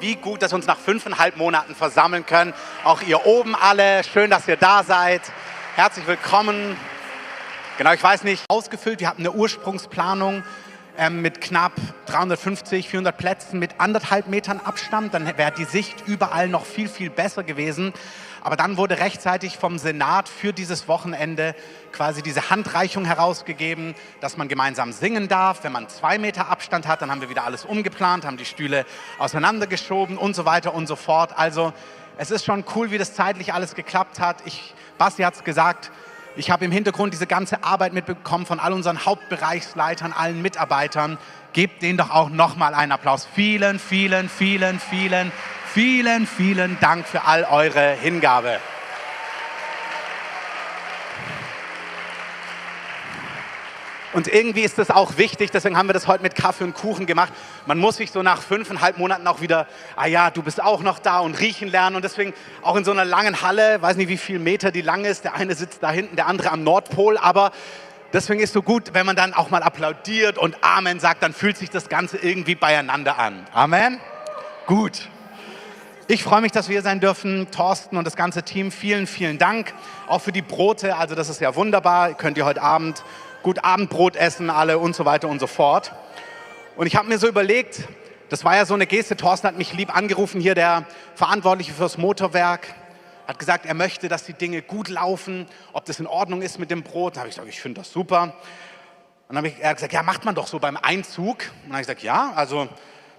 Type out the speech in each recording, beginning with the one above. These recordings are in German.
Wie gut, dass wir uns nach fünfeinhalb Monaten versammeln können. Auch ihr oben alle. Schön, dass ihr da seid. Herzlich willkommen. Genau, ich weiß nicht, ausgefüllt. Wir hatten eine Ursprungsplanung ähm, mit knapp 350, 400 Plätzen mit anderthalb Metern Abstand. Dann wäre die Sicht überall noch viel, viel besser gewesen. Aber dann wurde rechtzeitig vom Senat für dieses Wochenende quasi diese Handreichung herausgegeben, dass man gemeinsam singen darf. Wenn man zwei Meter Abstand hat, dann haben wir wieder alles umgeplant, haben die Stühle auseinandergeschoben und so weiter und so fort. Also es ist schon cool, wie das zeitlich alles geklappt hat. Ich, Basti hat es gesagt, ich habe im Hintergrund diese ganze Arbeit mitbekommen von all unseren Hauptbereichsleitern, allen Mitarbeitern. Gebt denen doch auch nochmal einen Applaus. Vielen, vielen, vielen, vielen, vielen, vielen Dank für all eure Hingabe. Und irgendwie ist das auch wichtig, deswegen haben wir das heute mit Kaffee und Kuchen gemacht. Man muss sich so nach fünfeinhalb Monaten auch wieder, ah ja, du bist auch noch da und riechen lernen. Und deswegen auch in so einer langen Halle, weiß nicht, wie viel Meter die lang ist. Der eine sitzt da hinten, der andere am Nordpol. Aber deswegen ist so gut, wenn man dann auch mal applaudiert und Amen sagt, dann fühlt sich das Ganze irgendwie beieinander an. Amen? Gut. Ich freue mich, dass wir hier sein dürfen. Thorsten und das ganze Team, vielen, vielen Dank. Auch für die Brote, also das ist ja wunderbar. Könnt ihr heute Abend gut Abendbrot essen alle und so weiter und so fort. Und ich habe mir so überlegt, das war ja so eine Geste, Thorsten hat mich lieb angerufen, hier der Verantwortliche fürs Motorwerk, hat gesagt, er möchte, dass die Dinge gut laufen, ob das in Ordnung ist mit dem Brot. Da habe ich gesagt, ich finde das super. Und dann habe ich gesagt, ja, macht man doch so beim Einzug. Und dann habe ich gesagt, ja, also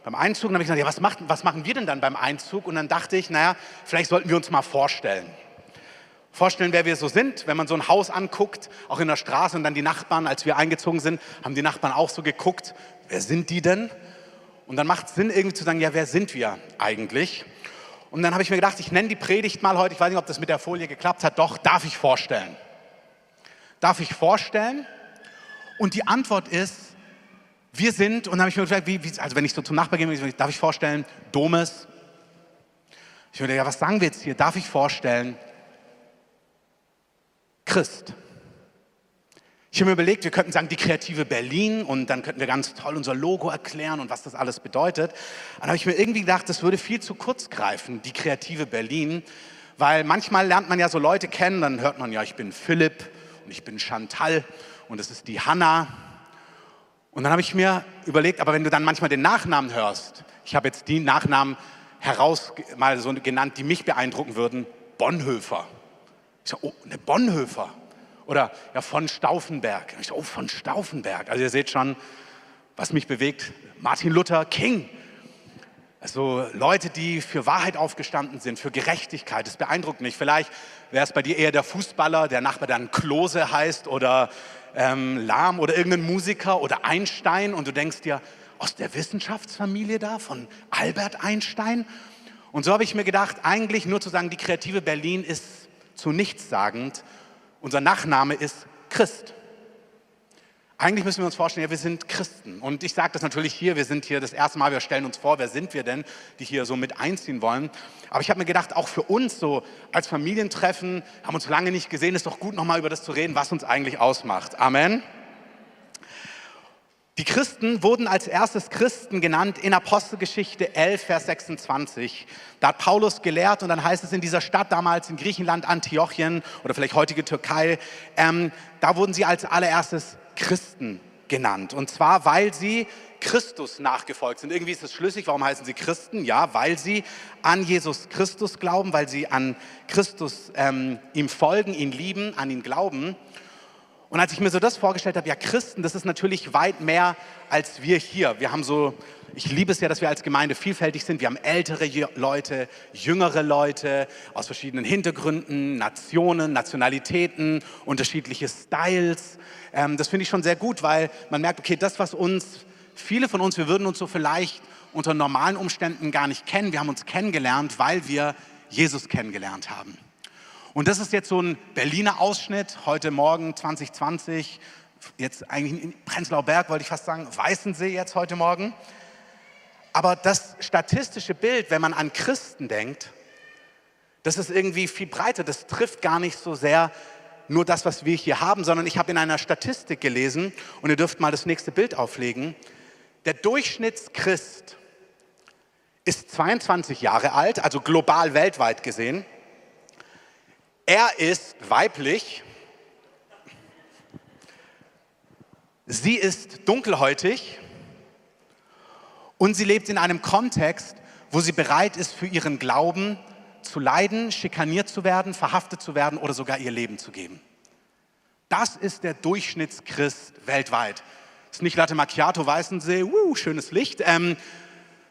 beim Einzug. Dann habe ich gesagt, ja, was, macht, was machen wir denn dann beim Einzug? Und dann dachte ich, naja, vielleicht sollten wir uns mal vorstellen vorstellen, wer wir so sind. Wenn man so ein Haus anguckt, auch in der Straße und dann die Nachbarn, als wir eingezogen sind, haben die Nachbarn auch so geguckt, wer sind die denn? Und dann macht es Sinn, irgendwie zu sagen, ja, wer sind wir eigentlich? Und dann habe ich mir gedacht, ich nenne die Predigt mal heute, ich weiß nicht, ob das mit der Folie geklappt hat, doch, darf ich vorstellen? Darf ich vorstellen? Und die Antwort ist, wir sind, und dann habe ich mir gedacht, wie, wie, also wenn ich so zum Nachbar gehe, darf ich vorstellen, Domes? Ich würde ja, was sagen wir jetzt hier? Darf ich vorstellen, Christ. Ich habe mir überlegt, wir könnten sagen, die kreative Berlin und dann könnten wir ganz toll unser Logo erklären und was das alles bedeutet. Dann habe ich mir irgendwie gedacht, das würde viel zu kurz greifen, die kreative Berlin, weil manchmal lernt man ja so Leute kennen, dann hört man ja, ich bin Philipp und ich bin Chantal und es ist die Hanna. Und dann habe ich mir überlegt, aber wenn du dann manchmal den Nachnamen hörst, ich habe jetzt die Nachnamen heraus mal so genannt, die mich beeindrucken würden, Bonhoeffer. Ich sage, oh, eine Bonhoeffer. Oder ja, von Stauffenberg. Ich sage, oh, von Stauffenberg. Also ihr seht schon, was mich bewegt. Martin Luther King. Also Leute, die für Wahrheit aufgestanden sind, für Gerechtigkeit. Das beeindruckt mich. Vielleicht wäre es bei dir eher der Fußballer, der Nachbar dann Klose heißt oder ähm, Lahm oder irgendein Musiker oder Einstein und du denkst dir, aus der Wissenschaftsfamilie da, von Albert Einstein. Und so habe ich mir gedacht, eigentlich nur zu sagen, die kreative Berlin ist zu nichts sagend. Unser Nachname ist Christ. Eigentlich müssen wir uns vorstellen, ja, wir sind Christen. Und ich sage das natürlich hier, wir sind hier das erste Mal, wir stellen uns vor, wer sind wir denn, die hier so mit einziehen wollen. Aber ich habe mir gedacht, auch für uns so als Familientreffen, haben uns lange nicht gesehen, ist doch gut, nochmal über das zu reden, was uns eigentlich ausmacht. Amen. Die Christen wurden als erstes Christen genannt in Apostelgeschichte 11, Vers 26. Da hat Paulus gelehrt und dann heißt es in dieser Stadt damals in Griechenland, Antiochien oder vielleicht heutige Türkei, ähm, da wurden sie als allererstes Christen genannt. Und zwar, weil sie Christus nachgefolgt sind. Irgendwie ist es schlüssig, warum heißen sie Christen? Ja, weil sie an Jesus Christus glauben, weil sie an Christus ähm, ihm folgen, ihn lieben, an ihn glauben. Und als ich mir so das vorgestellt habe, ja, Christen, das ist natürlich weit mehr als wir hier. Wir haben so, ich liebe es ja, dass wir als Gemeinde vielfältig sind. Wir haben ältere Leute, jüngere Leute aus verschiedenen Hintergründen, Nationen, Nationalitäten, unterschiedliche Styles. Ähm, das finde ich schon sehr gut, weil man merkt, okay, das, was uns, viele von uns, wir würden uns so vielleicht unter normalen Umständen gar nicht kennen. Wir haben uns kennengelernt, weil wir Jesus kennengelernt haben. Und das ist jetzt so ein Berliner Ausschnitt, heute Morgen 2020, jetzt eigentlich in Prenzlauer Berg, wollte ich fast sagen, Weißensee jetzt heute Morgen. Aber das statistische Bild, wenn man an Christen denkt, das ist irgendwie viel breiter. Das trifft gar nicht so sehr nur das, was wir hier haben, sondern ich habe in einer Statistik gelesen, und ihr dürft mal das nächste Bild auflegen, der Durchschnittschrist ist 22 Jahre alt, also global weltweit gesehen. Er ist weiblich. Sie ist dunkelhäutig und sie lebt in einem Kontext, wo sie bereit ist, für ihren Glauben zu leiden, schikaniert zu werden, verhaftet zu werden oder sogar ihr Leben zu geben. Das ist der Durchschnittschrist weltweit. Das ist nicht Latte Macchiato, Weißensee, uh, schönes Licht, ähm,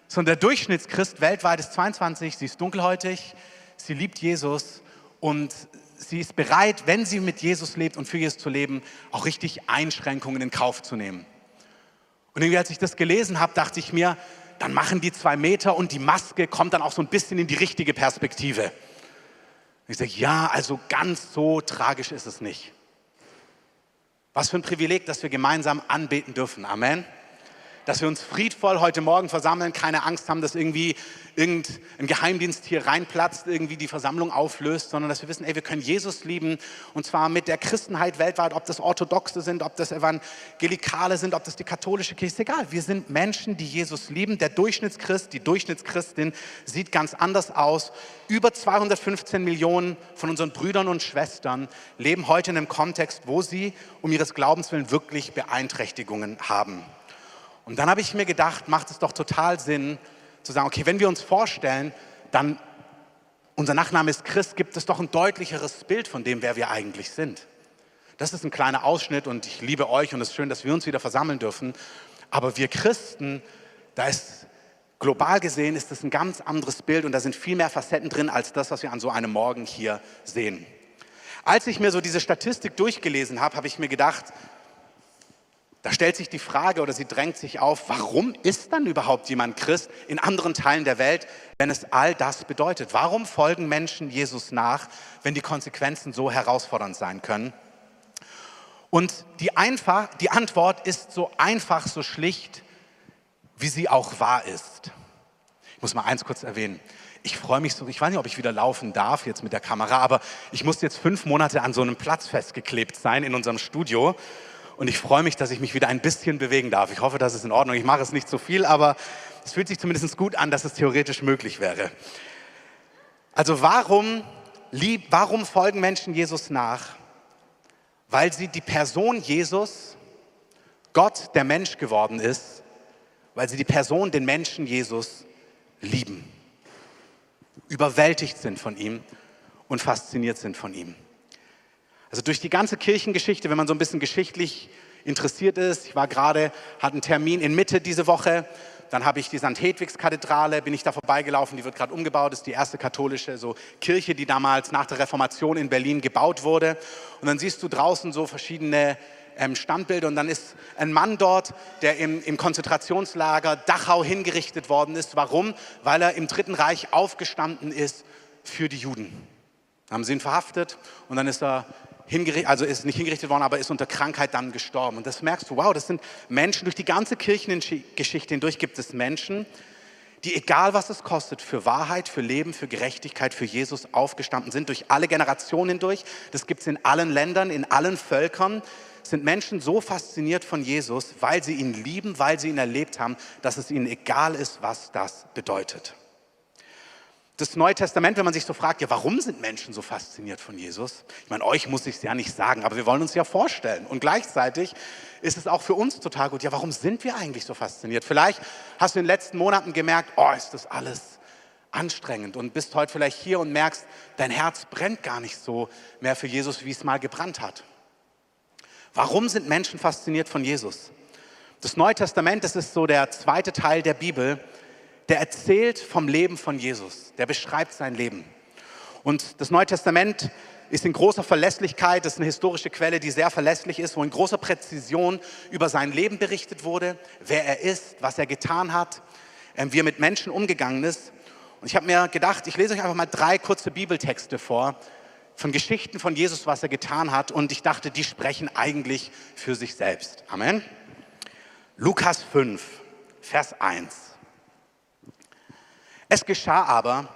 sondern der Durchschnittschrist weltweit ist 22, sie ist dunkelhäutig, sie liebt Jesus und sie ist bereit, wenn sie mit Jesus lebt und für Jesus zu leben, auch richtig Einschränkungen in Kauf zu nehmen. Und irgendwie, als ich das gelesen habe, dachte ich mir, dann machen die zwei Meter und die Maske kommt dann auch so ein bisschen in die richtige Perspektive. ich sage, ja, also ganz so tragisch ist es nicht. Was für ein Privileg, dass wir gemeinsam anbeten dürfen. Amen dass wir uns friedvoll heute Morgen versammeln, keine Angst haben, dass irgendwie irgendein Geheimdienst hier reinplatzt, irgendwie die Versammlung auflöst, sondern dass wir wissen, ey, wir können Jesus lieben und zwar mit der Christenheit weltweit, ob das Orthodoxe sind, ob das Evangelikale sind, ob das die katholische Kirche ist, egal. Wir sind Menschen, die Jesus lieben. Der Durchschnittschrist, die Durchschnittschristin sieht ganz anders aus. Über 215 Millionen von unseren Brüdern und Schwestern leben heute in einem Kontext, wo sie um ihres Glaubens willen wirklich Beeinträchtigungen haben. Und dann habe ich mir gedacht, macht es doch total Sinn zu sagen, okay, wenn wir uns vorstellen, dann unser Nachname ist Christ, gibt es doch ein deutlicheres Bild von dem, wer wir eigentlich sind. Das ist ein kleiner Ausschnitt und ich liebe euch und es ist schön, dass wir uns wieder versammeln dürfen. Aber wir Christen, da ist global gesehen, ist das ein ganz anderes Bild und da sind viel mehr Facetten drin als das, was wir an so einem Morgen hier sehen. Als ich mir so diese Statistik durchgelesen habe, habe ich mir gedacht, da stellt sich die Frage oder sie drängt sich auf, warum ist dann überhaupt jemand Christ in anderen Teilen der Welt, wenn es all das bedeutet? Warum folgen Menschen Jesus nach, wenn die Konsequenzen so herausfordernd sein können? Und die, einfach, die Antwort ist so einfach, so schlicht, wie sie auch wahr ist. Ich muss mal eins kurz erwähnen. Ich freue mich so, ich weiß nicht, ob ich wieder laufen darf jetzt mit der Kamera, aber ich musste jetzt fünf Monate an so einem Platz festgeklebt sein in unserem Studio und ich freue mich, dass ich mich wieder ein bisschen bewegen darf. Ich hoffe, das ist in Ordnung. Ich mache es nicht so viel, aber es fühlt sich zumindest gut an, dass es theoretisch möglich wäre. Also warum, lieb, warum folgen Menschen Jesus nach? Weil sie die Person Jesus, Gott, der Mensch geworden ist, weil sie die Person, den Menschen Jesus lieben, überwältigt sind von ihm und fasziniert sind von ihm. Also durch die ganze Kirchengeschichte, wenn man so ein bisschen geschichtlich interessiert ist, ich war gerade, hatte einen Termin in Mitte diese Woche, dann habe ich die St. Hedwigs Kathedrale, bin ich da vorbeigelaufen, die wird gerade umgebaut, ist die erste katholische so Kirche, die damals nach der Reformation in Berlin gebaut wurde. Und dann siehst du draußen so verschiedene ähm, Standbilder und dann ist ein Mann dort, der im, im Konzentrationslager Dachau hingerichtet worden ist. Warum? Weil er im Dritten Reich aufgestanden ist für die Juden. Haben sie ihn verhaftet und dann ist er hingerichtet, also ist nicht hingerichtet worden, aber ist unter Krankheit dann gestorben. Und das merkst du, wow, das sind Menschen, durch die ganze Kirchengeschichte hindurch gibt es Menschen, die egal was es kostet, für Wahrheit, für Leben, für Gerechtigkeit, für Jesus aufgestanden sind, durch alle Generationen hindurch. Das gibt es in allen Ländern, in allen Völkern. Sind Menschen so fasziniert von Jesus, weil sie ihn lieben, weil sie ihn erlebt haben, dass es ihnen egal ist, was das bedeutet das Neue Testament, wenn man sich so fragt, ja, warum sind Menschen so fasziniert von Jesus? Ich meine, euch muss ich es ja nicht sagen, aber wir wollen uns ja vorstellen. Und gleichzeitig ist es auch für uns total gut, ja, warum sind wir eigentlich so fasziniert? Vielleicht hast du in den letzten Monaten gemerkt, oh, ist das alles anstrengend und bist heute vielleicht hier und merkst, dein Herz brennt gar nicht so mehr für Jesus, wie es mal gebrannt hat. Warum sind Menschen fasziniert von Jesus? Das Neue Testament, das ist so der zweite Teil der Bibel, der erzählt vom Leben von Jesus, der beschreibt sein Leben. Und das Neue Testament ist in großer Verlässlichkeit, das ist eine historische Quelle, die sehr verlässlich ist, wo in großer Präzision über sein Leben berichtet wurde, wer er ist, was er getan hat, ähm, wie er mit Menschen umgegangen ist. Und ich habe mir gedacht, ich lese euch einfach mal drei kurze Bibeltexte vor von Geschichten von Jesus, was er getan hat. Und ich dachte, die sprechen eigentlich für sich selbst. Amen. Lukas 5, Vers 1. Es geschah aber,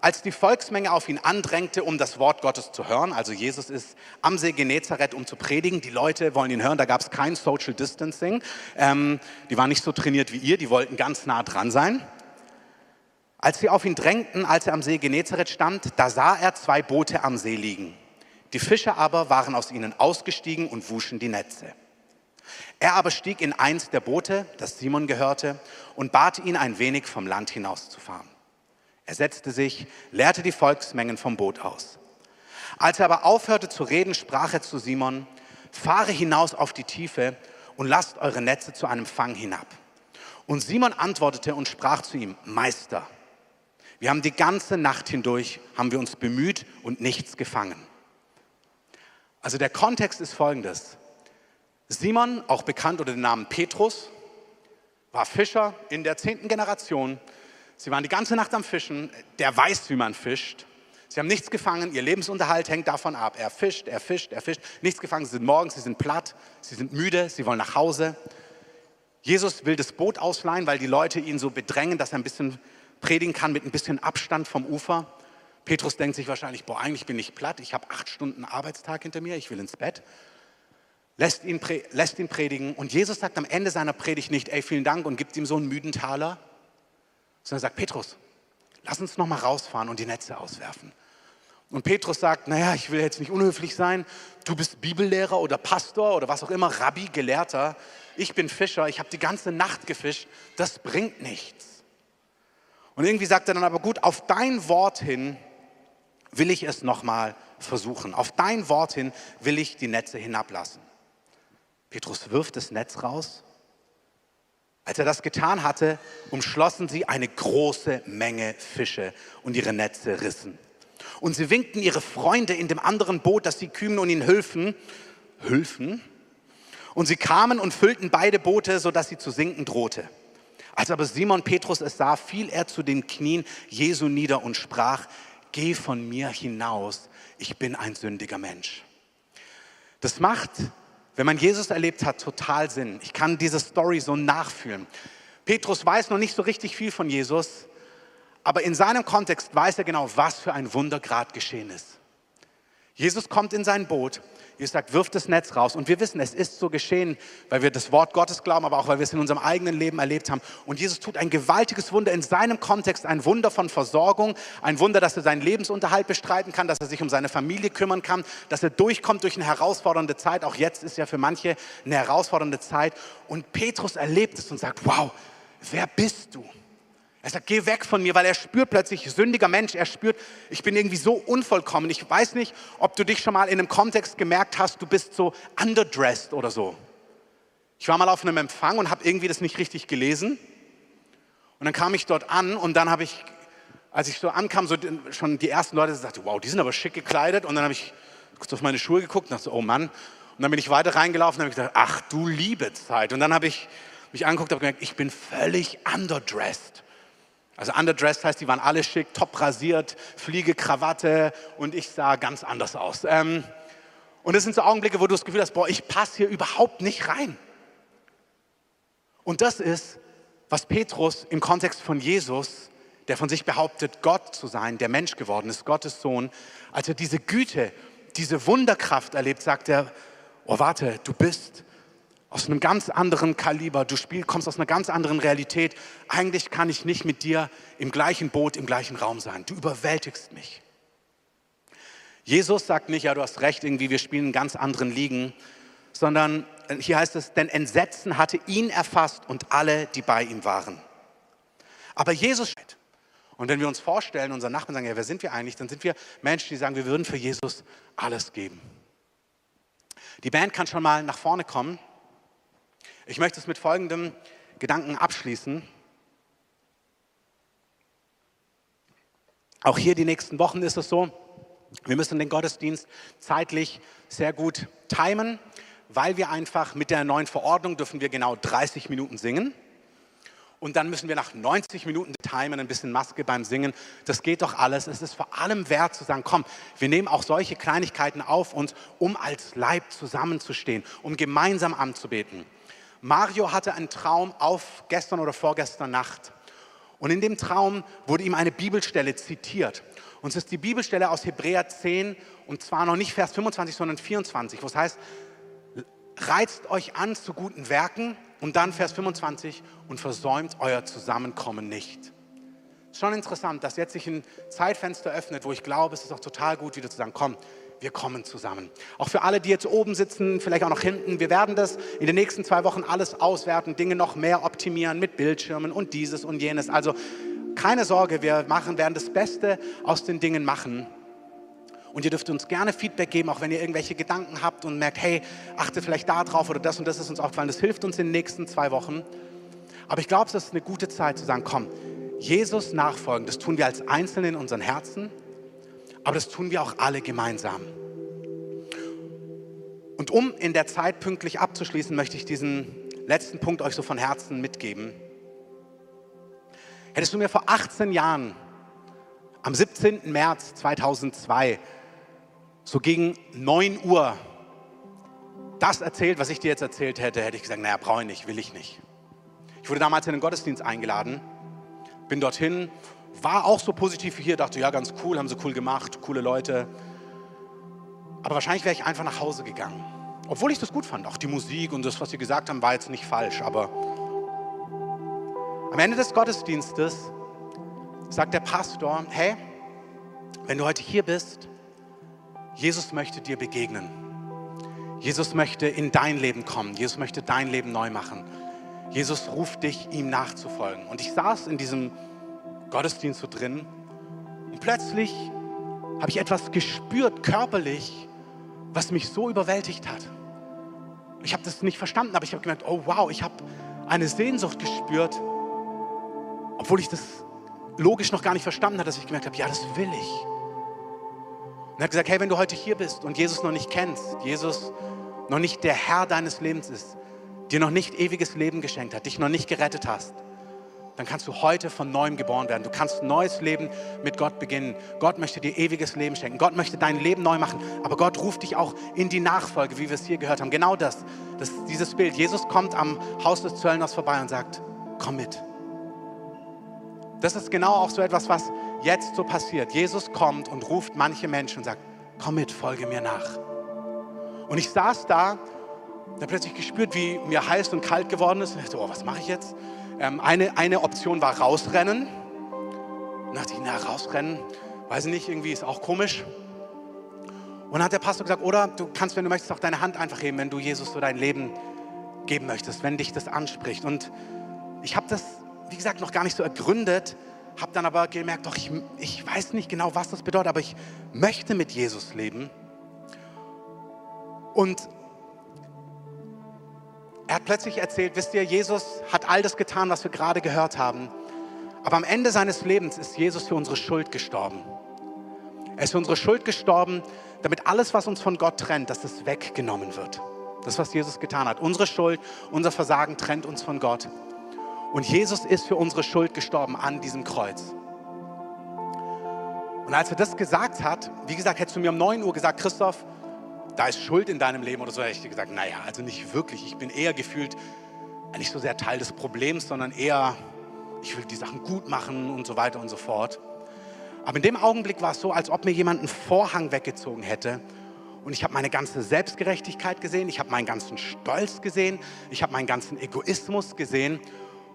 als die Volksmenge auf ihn andrängte, um das Wort Gottes zu hören, also Jesus ist am See Genezareth, um zu predigen, die Leute wollen ihn hören, da gab es kein Social Distancing, ähm, die waren nicht so trainiert wie ihr, die wollten ganz nah dran sein. Als sie auf ihn drängten, als er am See Genezareth stand, da sah er zwei Boote am See liegen. Die Fischer aber waren aus ihnen ausgestiegen und wuschen die Netze. Er aber stieg in eins der Boote, das Simon gehörte, und bat ihn, ein wenig vom Land hinauszufahren. Er setzte sich, leerte die Volksmengen vom Boot aus. Als er aber aufhörte zu reden, sprach er zu Simon, fahre hinaus auf die Tiefe und lasst eure Netze zu einem Fang hinab. Und Simon antwortete und sprach zu ihm, Meister, wir haben die ganze Nacht hindurch, haben wir uns bemüht und nichts gefangen. Also der Kontext ist folgendes. Simon, auch bekannt unter dem Namen Petrus, war Fischer in der zehnten Generation. Sie waren die ganze Nacht am Fischen. Der weiß, wie man fischt. Sie haben nichts gefangen. Ihr Lebensunterhalt hängt davon ab. Er fischt, er fischt, er fischt. Nichts gefangen. Sie sind morgens, sie sind platt, sie sind müde, sie wollen nach Hause. Jesus will das Boot ausleihen, weil die Leute ihn so bedrängen, dass er ein bisschen predigen kann mit ein bisschen Abstand vom Ufer. Petrus denkt sich wahrscheinlich, boah, eigentlich bin ich platt, ich habe acht Stunden Arbeitstag hinter mir, ich will ins Bett. Lässt ihn, lässt ihn predigen und Jesus sagt am Ende seiner Predigt nicht, ey, vielen Dank und gibt ihm so einen müden Taler, sondern sagt, Petrus, lass uns noch mal rausfahren und die Netze auswerfen. Und Petrus sagt, naja, ich will jetzt nicht unhöflich sein, du bist Bibellehrer oder Pastor oder was auch immer, Rabbi, Gelehrter, ich bin Fischer, ich habe die ganze Nacht gefischt, das bringt nichts. Und irgendwie sagt er dann aber gut, auf dein Wort hin will ich es nochmal versuchen. Auf dein Wort hin will ich die Netze hinablassen. Petrus wirft das Netz raus. Als er das getan hatte, umschlossen sie eine große Menge Fische und ihre Netze rissen. Und sie winkten ihre Freunde in dem anderen Boot, dass sie kümmern und ihnen hülfen. Hülfen? Und sie kamen und füllten beide Boote, sodass sie zu sinken drohte. Als aber Simon Petrus es sah, fiel er zu den Knien Jesu nieder und sprach, geh von mir hinaus, ich bin ein sündiger Mensch. Das macht, wenn man Jesus erlebt hat, total Sinn. Ich kann diese Story so nachfühlen. Petrus weiß noch nicht so richtig viel von Jesus, aber in seinem Kontext weiß er genau, was für ein Wunder gerade geschehen ist. Jesus kommt in sein Boot Jesus sagt, wirf das Netz raus. Und wir wissen, es ist so geschehen, weil wir das Wort Gottes glauben, aber auch weil wir es in unserem eigenen Leben erlebt haben. Und Jesus tut ein gewaltiges Wunder in seinem Kontext, ein Wunder von Versorgung, ein Wunder, dass er seinen Lebensunterhalt bestreiten kann, dass er sich um seine Familie kümmern kann, dass er durchkommt durch eine herausfordernde Zeit. Auch jetzt ist ja für manche eine herausfordernde Zeit. Und Petrus erlebt es und sagt, wow, wer bist du? Er sagt, geh weg von mir, weil er spürt plötzlich, sündiger Mensch, er spürt, ich bin irgendwie so unvollkommen. Ich weiß nicht, ob du dich schon mal in einem Kontext gemerkt hast, du bist so underdressed oder so. Ich war mal auf einem Empfang und habe irgendwie das nicht richtig gelesen. Und dann kam ich dort an und dann habe ich, als ich so ankam, so schon die ersten Leute sagten, wow, die sind aber schick gekleidet. Und dann habe ich kurz auf meine Schuhe geguckt und dachte, oh Mann. Und dann bin ich weiter reingelaufen und habe gedacht, ach du liebe Zeit. Und dann habe ich mich angeguckt und gemerkt, ich bin völlig underdressed. Also underdressed heißt, die waren alle schick, top rasiert, Fliege, Krawatte und ich sah ganz anders aus. Ähm, und das sind so Augenblicke, wo du das Gefühl hast, boah, ich passe hier überhaupt nicht rein. Und das ist, was Petrus im Kontext von Jesus, der von sich behauptet, Gott zu sein, der Mensch geworden ist, Gottes Sohn, als er diese Güte, diese Wunderkraft erlebt, sagt er, oh warte, du bist aus einem ganz anderen Kaliber, du spiel, kommst aus einer ganz anderen Realität. Eigentlich kann ich nicht mit dir im gleichen Boot, im gleichen Raum sein. Du überwältigst mich. Jesus sagt nicht, ja, du hast recht, irgendwie, wir spielen in ganz anderen Ligen, sondern äh, hier heißt es, denn Entsetzen hatte ihn erfasst und alle, die bei ihm waren. Aber Jesus und wenn wir uns vorstellen, unseren Nachbarn sagen, ja, wer sind wir eigentlich? Dann sind wir Menschen, die sagen, wir würden für Jesus alles geben. Die Band kann schon mal nach vorne kommen. Ich möchte es mit folgendem Gedanken abschließen. Auch hier die nächsten Wochen ist es so, wir müssen den Gottesdienst zeitlich sehr gut timen, weil wir einfach mit der neuen Verordnung dürfen wir genau 30 Minuten singen. Und dann müssen wir nach 90 Minuten timen, ein bisschen Maske beim Singen. Das geht doch alles. Es ist vor allem wert zu sagen, komm, wir nehmen auch solche Kleinigkeiten auf uns, um als Leib zusammenzustehen, um gemeinsam anzubeten. Mario hatte einen Traum auf gestern oder vorgestern Nacht. Und in dem Traum wurde ihm eine Bibelstelle zitiert. Und es ist die Bibelstelle aus Hebräer 10 und zwar noch nicht Vers 25, sondern 24, wo es heißt, reizt euch an zu guten Werken und dann Vers 25 und versäumt euer Zusammenkommen nicht. Schon interessant, dass jetzt sich ein Zeitfenster öffnet, wo ich glaube, es ist auch total gut, wieder zu sagen, komm, wir kommen zusammen. Auch für alle, die jetzt oben sitzen, vielleicht auch noch hinten, wir werden das in den nächsten zwei Wochen alles auswerten, Dinge noch mehr optimieren mit Bildschirmen und dieses und jenes. Also keine Sorge, wir machen, werden das Beste aus den Dingen machen. Und ihr dürft uns gerne Feedback geben, auch wenn ihr irgendwelche Gedanken habt und merkt, hey, achte vielleicht da drauf oder das und das ist uns aufgefallen. Das hilft uns in den nächsten zwei Wochen. Aber ich glaube, es ist eine gute Zeit zu sagen, komm, Jesus nachfolgen, das tun wir als Einzelne in unseren Herzen, aber das tun wir auch alle gemeinsam. Und um in der Zeit pünktlich abzuschließen, möchte ich diesen letzten Punkt euch so von Herzen mitgeben. Hättest du mir vor 18 Jahren, am 17. März 2002, so gegen 9 Uhr das erzählt, was ich dir jetzt erzählt hätte, hätte ich gesagt, naja, brauche ich nicht, will ich nicht. Ich wurde damals in den Gottesdienst eingeladen, bin dorthin, war auch so positiv wie hier, dachte, ja, ganz cool, haben sie cool gemacht, coole Leute. Aber wahrscheinlich wäre ich einfach nach Hause gegangen. Obwohl ich das gut fand, auch die Musik und das, was sie gesagt haben, war jetzt nicht falsch. Aber am Ende des Gottesdienstes sagt der Pastor, hey, wenn du heute hier bist, Jesus möchte dir begegnen. Jesus möchte in dein Leben kommen. Jesus möchte dein Leben neu machen. Jesus ruft dich, ihm nachzufolgen. Und ich saß in diesem Gottesdienst so drin und plötzlich habe ich etwas gespürt, körperlich, was mich so überwältigt hat. Ich habe das nicht verstanden, aber ich habe gemerkt, oh wow, ich habe eine Sehnsucht gespürt, obwohl ich das logisch noch gar nicht verstanden habe, dass ich gemerkt habe, ja, das will ich. Und er hat gesagt, hey, wenn du heute hier bist und Jesus noch nicht kennst, Jesus noch nicht der Herr deines Lebens ist, dir noch nicht ewiges Leben geschenkt hat, dich noch nicht gerettet hast, dann kannst du heute von neuem geboren werden. Du kannst ein neues Leben mit Gott beginnen. Gott möchte dir ewiges Leben schenken. Gott möchte dein Leben neu machen. Aber Gott ruft dich auch in die Nachfolge, wie wir es hier gehört haben. Genau das, das dieses Bild. Jesus kommt am Haus des Zöllners vorbei und sagt, komm mit. Das ist genau auch so etwas, was jetzt so passiert. Jesus kommt und ruft manche Menschen und sagt, komm mit, folge mir nach. Und ich saß da, da plötzlich gespürt, wie mir heiß und kalt geworden ist. Und ich dachte, oh, was mache ich jetzt? Ähm, eine, eine Option war rausrennen. Und dachte ich, na, rausrennen, weiß ich nicht, irgendwie ist auch komisch. Und dann hat der Pastor gesagt, oder du kannst, wenn du möchtest, auch deine Hand einfach heben, wenn du Jesus so dein Leben geben möchtest, wenn dich das anspricht. Und ich habe das wie gesagt, noch gar nicht so ergründet, habe dann aber gemerkt, doch, ich, ich weiß nicht genau, was das bedeutet, aber ich möchte mit Jesus leben. Und er hat plötzlich erzählt, wisst ihr, Jesus hat all das getan, was wir gerade gehört haben. Aber am Ende seines Lebens ist Jesus für unsere Schuld gestorben. Er ist für unsere Schuld gestorben, damit alles, was uns von Gott trennt, dass es weggenommen wird. Das, was Jesus getan hat. Unsere Schuld, unser Versagen trennt uns von Gott. Und Jesus ist für unsere Schuld gestorben an diesem Kreuz. Und als er das gesagt hat, wie gesagt, hättest du mir um 9 Uhr gesagt, Christoph, da ist Schuld in deinem Leben oder so, hätte ich gesagt, naja, also nicht wirklich. Ich bin eher gefühlt nicht so sehr Teil des Problems, sondern eher, ich will die Sachen gut machen und so weiter und so fort. Aber in dem Augenblick war es so, als ob mir jemand einen Vorhang weggezogen hätte. Und ich habe meine ganze Selbstgerechtigkeit gesehen, ich habe meinen ganzen Stolz gesehen, ich habe meinen ganzen Egoismus gesehen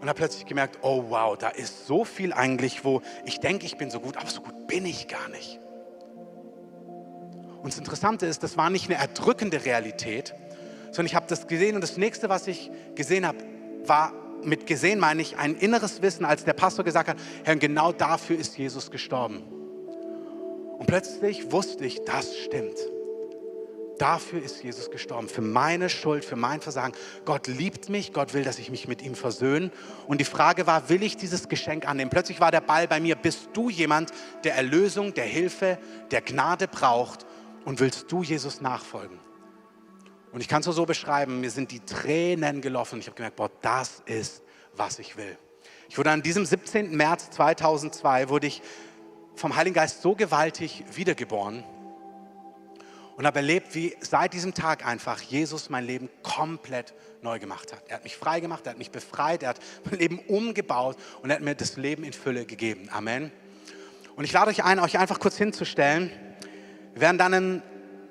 und habe plötzlich gemerkt, oh wow, da ist so viel eigentlich, wo ich denke, ich bin so gut, aber so gut bin ich gar nicht. Und das Interessante ist, das war nicht eine erdrückende Realität, sondern ich habe das gesehen und das nächste, was ich gesehen habe, war mit gesehen meine ich ein inneres Wissen, als der Pastor gesagt hat, Herr, genau dafür ist Jesus gestorben. Und plötzlich wusste ich, das stimmt. Dafür ist Jesus gestorben, für meine Schuld, für mein Versagen. Gott liebt mich, Gott will, dass ich mich mit ihm versöhne. Und die Frage war, will ich dieses Geschenk annehmen? Plötzlich war der Ball bei mir, bist du jemand, der Erlösung, der Hilfe, der Gnade braucht und willst du Jesus nachfolgen? Und ich kann es nur so beschreiben, mir sind die Tränen gelaufen. Ich habe gemerkt, boah, das ist, was ich will. Ich wurde an diesem 17. März 2002, wurde ich vom Heiligen Geist so gewaltig wiedergeboren und habe erlebt, wie seit diesem Tag einfach Jesus mein Leben komplett neu gemacht hat. Er hat mich frei gemacht, er hat mich befreit, er hat mein Leben umgebaut und er hat mir das Leben in Fülle gegeben. Amen. Und ich lade euch ein, euch einfach kurz hinzustellen. Wir werden dann ein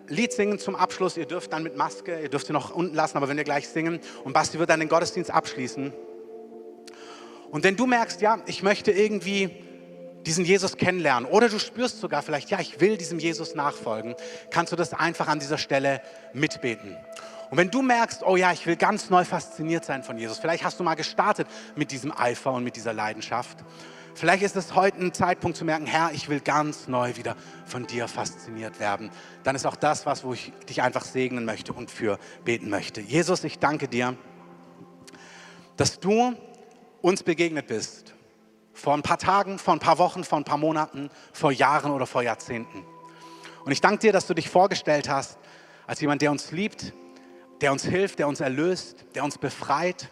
Lied singen zum Abschluss. Ihr dürft dann mit Maske, ihr dürft sie noch unten lassen, aber wenn wir gleich singen und Basti wird dann den Gottesdienst abschließen. Und wenn du merkst, ja, ich möchte irgendwie diesen Jesus kennenlernen oder du spürst sogar vielleicht, ja, ich will diesem Jesus nachfolgen, kannst du das einfach an dieser Stelle mitbeten. Und wenn du merkst, oh ja, ich will ganz neu fasziniert sein von Jesus, vielleicht hast du mal gestartet mit diesem Eifer und mit dieser Leidenschaft, vielleicht ist es heute ein Zeitpunkt zu merken, Herr, ich will ganz neu wieder von dir fasziniert werden. Dann ist auch das was, wo ich dich einfach segnen möchte und für beten möchte. Jesus, ich danke dir, dass du uns begegnet bist. Vor ein paar Tagen, vor ein paar Wochen, vor ein paar Monaten, vor Jahren oder vor Jahrzehnten. Und ich danke dir, dass du dich vorgestellt hast als jemand, der uns liebt, der uns hilft, der uns erlöst, der uns befreit,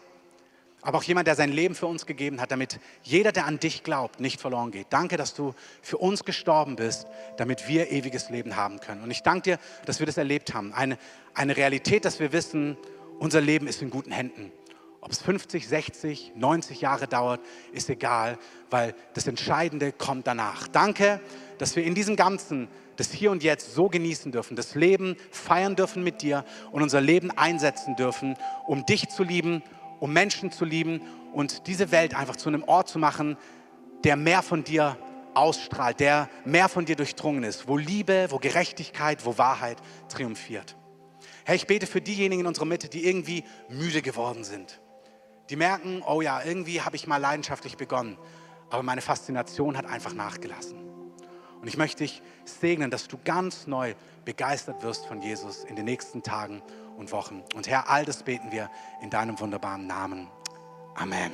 aber auch jemand, der sein Leben für uns gegeben hat, damit jeder, der an dich glaubt, nicht verloren geht. Danke, dass du für uns gestorben bist, damit wir ewiges Leben haben können. Und ich danke dir, dass wir das erlebt haben. Eine, eine Realität, dass wir wissen, unser Leben ist in guten Händen. Ob es 50, 60, 90 Jahre dauert, ist egal, weil das Entscheidende kommt danach. Danke, dass wir in diesem Ganzen das Hier und Jetzt so genießen dürfen, das Leben feiern dürfen mit dir und unser Leben einsetzen dürfen, um dich zu lieben, um Menschen zu lieben und diese Welt einfach zu einem Ort zu machen, der mehr von dir ausstrahlt, der mehr von dir durchdrungen ist, wo Liebe, wo Gerechtigkeit, wo Wahrheit triumphiert. Herr, ich bete für diejenigen in unserer Mitte, die irgendwie müde geworden sind. Die merken, oh ja, irgendwie habe ich mal leidenschaftlich begonnen, aber meine Faszination hat einfach nachgelassen. Und ich möchte dich segnen, dass du ganz neu begeistert wirst von Jesus in den nächsten Tagen und Wochen. Und Herr, all das beten wir in deinem wunderbaren Namen. Amen.